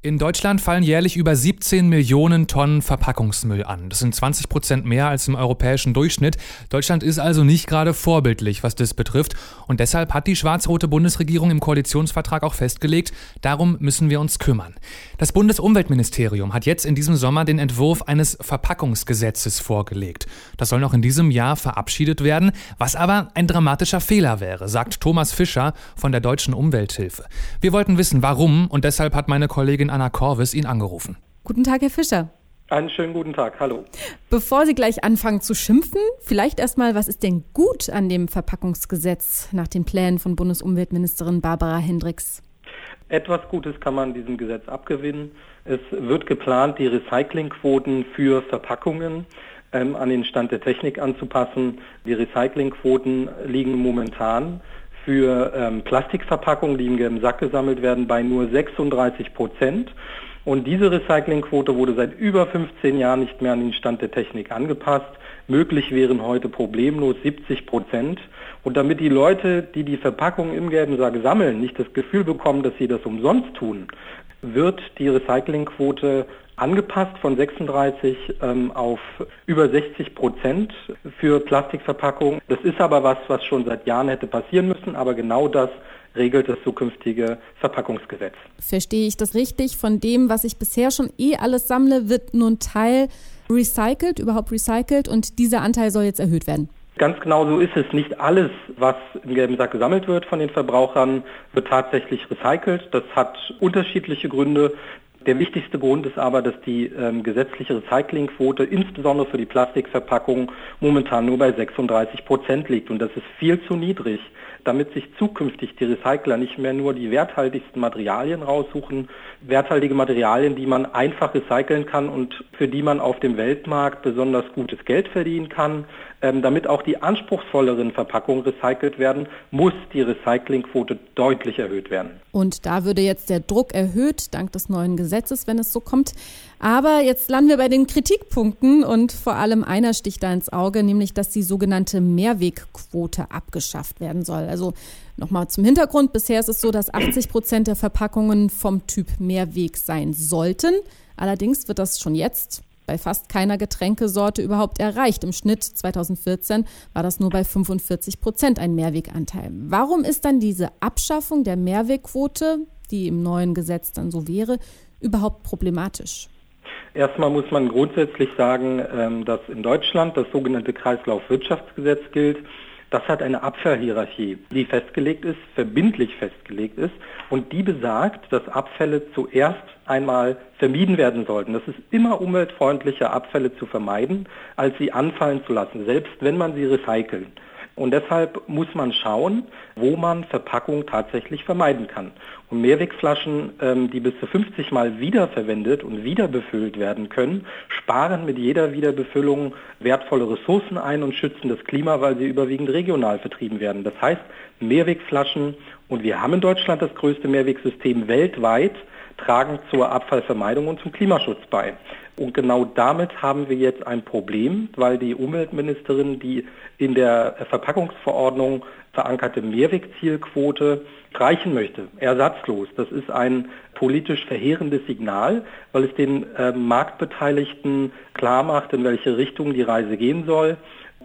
In Deutschland fallen jährlich über 17 Millionen Tonnen Verpackungsmüll an. Das sind 20 Prozent mehr als im europäischen Durchschnitt. Deutschland ist also nicht gerade vorbildlich, was das betrifft. Und deshalb hat die schwarz-rote Bundesregierung im Koalitionsvertrag auch festgelegt, darum müssen wir uns kümmern. Das Bundesumweltministerium hat jetzt in diesem Sommer den Entwurf eines Verpackungsgesetzes vorgelegt. Das soll noch in diesem Jahr verabschiedet werden, was aber ein dramatischer Fehler wäre, sagt Thomas Fischer von der Deutschen Umwelthilfe. Wir wollten wissen, warum, und deshalb hat meine Kollegin Kollegin Anna Korvis ihn angerufen. Guten Tag, Herr Fischer. Einen schönen guten Tag, hallo. Bevor Sie gleich anfangen zu schimpfen, vielleicht erstmal, was ist denn gut an dem Verpackungsgesetz nach den Plänen von Bundesumweltministerin Barbara Hendricks? Etwas Gutes kann man diesem Gesetz abgewinnen. Es wird geplant, die Recyclingquoten für Verpackungen ähm, an den Stand der Technik anzupassen. Die Recyclingquoten liegen momentan für ähm, Plastikverpackungen, die im gelben Sack gesammelt werden, bei nur 36 Prozent. Und diese Recyclingquote wurde seit über 15 Jahren nicht mehr an den Stand der Technik angepasst. Möglich wären heute problemlos 70 Prozent. Und damit die Leute, die die Verpackungen im gelben Sack sammeln, nicht das Gefühl bekommen, dass sie das umsonst tun, wird die Recyclingquote angepasst von 36 ähm, auf über 60 Prozent für Plastikverpackungen. Das ist aber was, was schon seit Jahren hätte passieren müssen, aber genau das regelt das zukünftige Verpackungsgesetz. Verstehe ich das richtig? Von dem, was ich bisher schon eh alles sammle, wird nur ein Teil recycelt, überhaupt recycelt und dieser Anteil soll jetzt erhöht werden? Ganz genau so ist es. Nicht alles, was im gelben Sack gesammelt wird von den Verbrauchern, wird tatsächlich recycelt. Das hat unterschiedliche Gründe. Der wichtigste Grund ist aber, dass die ähm, gesetzliche Recyclingquote insbesondere für die Plastikverpackung momentan nur bei 36 Prozent liegt. Und das ist viel zu niedrig, damit sich zukünftig die Recycler nicht mehr nur die werthaltigsten Materialien raussuchen, werthaltige Materialien, die man einfach recyceln kann und für die man auf dem Weltmarkt besonders gutes Geld verdienen kann. Ähm, damit auch die anspruchsvolleren Verpackungen recycelt werden, muss die Recyclingquote deutlich erhöht werden. Und da würde jetzt der Druck erhöht, dank des neuen Gesetzes, wenn es so kommt. Aber jetzt landen wir bei den Kritikpunkten und vor allem einer sticht da ins Auge, nämlich dass die sogenannte Mehrwegquote abgeschafft werden soll. Also nochmal zum Hintergrund. Bisher ist es so, dass 80 Prozent der Verpackungen vom Typ Mehrweg sein sollten. Allerdings wird das schon jetzt bei fast keiner Getränkesorte überhaupt erreicht. Im Schnitt 2014 war das nur bei 45 Prozent ein Mehrweganteil. Warum ist dann diese Abschaffung der Mehrwegquote, die im neuen Gesetz dann so wäre, überhaupt problematisch? Erstmal muss man grundsätzlich sagen, ähm, dass in Deutschland das sogenannte Kreislaufwirtschaftsgesetz gilt. Das hat eine Abfallhierarchie, die festgelegt ist, verbindlich festgelegt ist und die besagt, dass Abfälle zuerst einmal vermieden werden sollten. Das ist immer umweltfreundlicher, Abfälle zu vermeiden, als sie anfallen zu lassen, selbst wenn man sie recyceln. Und deshalb muss man schauen, wo man Verpackung tatsächlich vermeiden kann. Und Mehrwegflaschen, ähm, die bis zu 50 Mal wiederverwendet und wieder befüllt werden können, sparen mit jeder Wiederbefüllung wertvolle Ressourcen ein und schützen das Klima, weil sie überwiegend regional vertrieben werden. Das heißt, Mehrwegflaschen, und wir haben in Deutschland das größte Mehrwegsystem weltweit, tragen zur Abfallvermeidung und zum Klimaschutz bei. Und genau damit haben wir jetzt ein Problem, weil die Umweltministerin die in der Verpackungsverordnung verankerte Mehrwegzielquote streichen möchte, ersatzlos. Das ist ein politisch verheerendes Signal, weil es den äh, Marktbeteiligten klar macht, in welche Richtung die Reise gehen soll,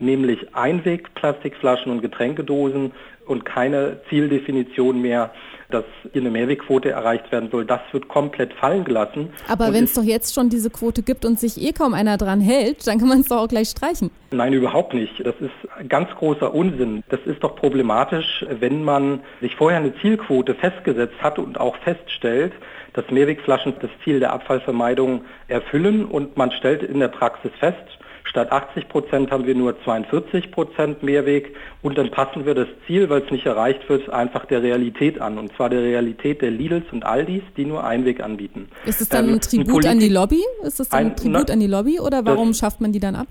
nämlich Einwegplastikflaschen und Getränkedosen und keine Zieldefinition mehr dass hier eine Mehrwegquote erreicht werden soll, das wird komplett fallen gelassen. Aber wenn es doch jetzt schon diese Quote gibt und sich eh kaum einer dran hält, dann kann man es doch auch gleich streichen. Nein, überhaupt nicht. Das ist ganz großer Unsinn. Das ist doch problematisch, wenn man sich vorher eine Zielquote festgesetzt hat und auch feststellt, dass Mehrwegflaschen das Ziel der Abfallvermeidung erfüllen und man stellt in der Praxis fest, Statt 80 Prozent haben wir nur 42 Prozent Mehrweg und dann passen wir das Ziel, weil es nicht erreicht wird, einfach der Realität an und zwar der Realität der Lidls und Aldis, die nur Einweg anbieten. Ist es dann ähm, ein Tribut ein an die Lobby? Ist es dann ein Tribut an die Lobby oder warum schafft man die dann ab?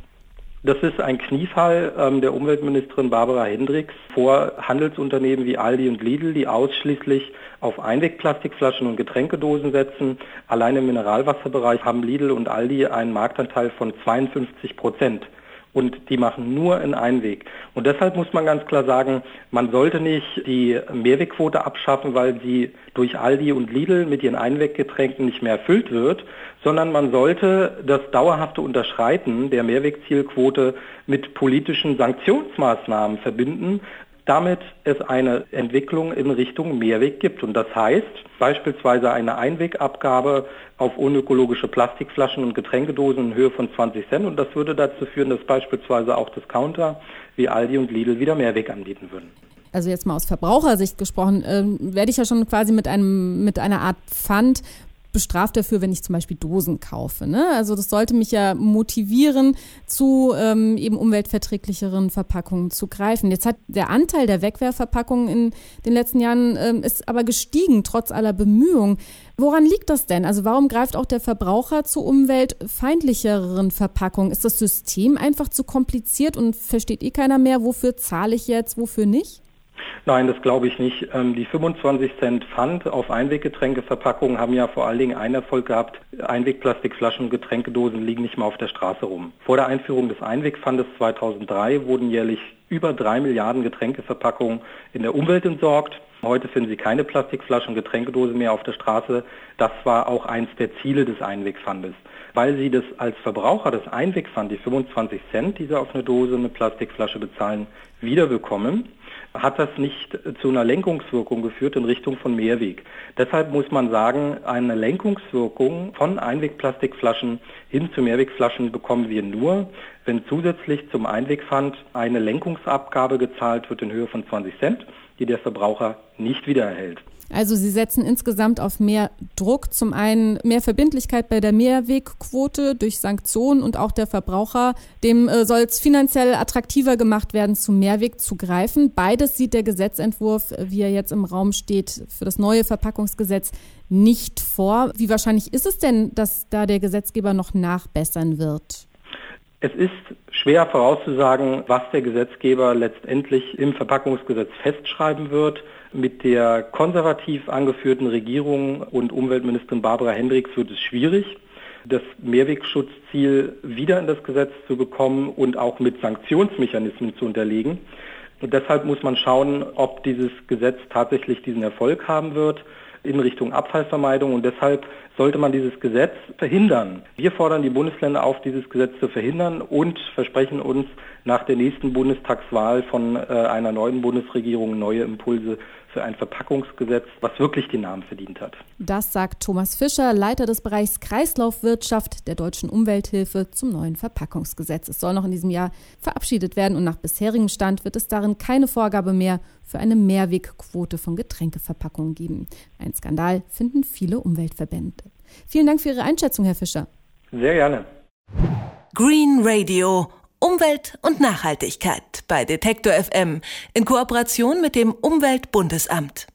Das ist ein Kniefall ähm, der Umweltministerin Barbara Hendricks vor Handelsunternehmen wie Aldi und Lidl, die ausschließlich auf Einwegplastikflaschen und Getränkedosen setzen. Allein im Mineralwasserbereich haben Lidl und Aldi einen Marktanteil von 52 Prozent. Und die machen nur in Einweg. Und deshalb muss man ganz klar sagen, man sollte nicht die Mehrwegquote abschaffen, weil sie durch Aldi und Lidl mit ihren Einweggetränken nicht mehr erfüllt wird, sondern man sollte das dauerhafte Unterschreiten der Mehrwegzielquote mit politischen Sanktionsmaßnahmen verbinden, damit es eine Entwicklung in Richtung Mehrweg gibt. Und das heißt beispielsweise eine Einwegabgabe auf unökologische Plastikflaschen und Getränkedosen in Höhe von 20 Cent. Und das würde dazu führen, dass beispielsweise auch Discounter wie Aldi und Lidl wieder Mehrweg anbieten würden also jetzt mal aus Verbrauchersicht gesprochen, ähm, werde ich ja schon quasi mit einem mit einer Art Pfand bestraft dafür, wenn ich zum Beispiel Dosen kaufe. Ne? Also das sollte mich ja motivieren, zu ähm, eben umweltverträglicheren Verpackungen zu greifen. Jetzt hat der Anteil der Wegwerfverpackungen in den letzten Jahren ähm, ist aber gestiegen, trotz aller Bemühungen. Woran liegt das denn? Also warum greift auch der Verbraucher zu umweltfeindlicheren Verpackungen? Ist das System einfach zu kompliziert und versteht eh keiner mehr, wofür zahle ich jetzt, wofür nicht? Nein, das glaube ich nicht. Ähm, die 25 Cent Pfand auf Einweggetränkeverpackungen haben ja vor allen Dingen einen Erfolg gehabt. Einwegplastikflaschen und Getränkedosen liegen nicht mehr auf der Straße rum. Vor der Einführung des Einwegpfandes 2003 wurden jährlich über drei Milliarden Getränkeverpackungen in der Umwelt entsorgt. Heute finden Sie keine Plastikflaschen und Getränkedosen mehr auf der Straße. Das war auch eins der Ziele des Einwegpfandes. Weil Sie das als Verbraucher das Einwegpfand, die 25 Cent, die Sie auf eine Dose, eine Plastikflasche bezahlen, wiederbekommen, hat das nicht zu einer Lenkungswirkung geführt in Richtung von Mehrweg. Deshalb muss man sagen, eine Lenkungswirkung von Einwegplastikflaschen hin zu Mehrwegflaschen bekommen wir nur, wenn zusätzlich zum Einwegpfand eine Lenkungsabgabe gezahlt wird in Höhe von 20 Cent, die der Verbraucher nicht wiedererhält. Also Sie setzen insgesamt auf mehr Druck, zum einen mehr Verbindlichkeit bei der Mehrwegquote durch Sanktionen und auch der Verbraucher, dem äh, soll es finanziell attraktiver gemacht werden, zu Mehrweg zu greifen. Beides sieht der Gesetzentwurf, wie er jetzt im Raum steht, für das neue Verpackungsgesetz nicht vor. Wie wahrscheinlich ist es denn, dass da der Gesetzgeber noch nachbessern wird? Es ist schwer vorauszusagen, was der Gesetzgeber letztendlich im Verpackungsgesetz festschreiben wird. Mit der konservativ angeführten Regierung und Umweltministerin Barbara Hendricks wird es schwierig, das Mehrwegschutzziel wieder in das Gesetz zu bekommen und auch mit Sanktionsmechanismen zu unterlegen. Und deshalb muss man schauen, ob dieses Gesetz tatsächlich diesen Erfolg haben wird in Richtung Abfallvermeidung und deshalb sollte man dieses Gesetz verhindern. Wir fordern die Bundesländer auf, dieses Gesetz zu verhindern und versprechen uns nach der nächsten Bundestagswahl von äh, einer neuen Bundesregierung neue Impulse für ein Verpackungsgesetz, was wirklich den Namen verdient hat. Das sagt Thomas Fischer, Leiter des Bereichs Kreislaufwirtschaft der Deutschen Umwelthilfe zum neuen Verpackungsgesetz. Es soll noch in diesem Jahr verabschiedet werden und nach bisherigem Stand wird es darin keine Vorgabe mehr für eine Mehrwegquote von Getränkeverpackungen geben. Ein Skandal finden viele Umweltverbände. Vielen Dank für Ihre Einschätzung, Herr Fischer. Sehr gerne. Green Radio Umwelt und Nachhaltigkeit bei Detektor FM in Kooperation mit dem Umweltbundesamt.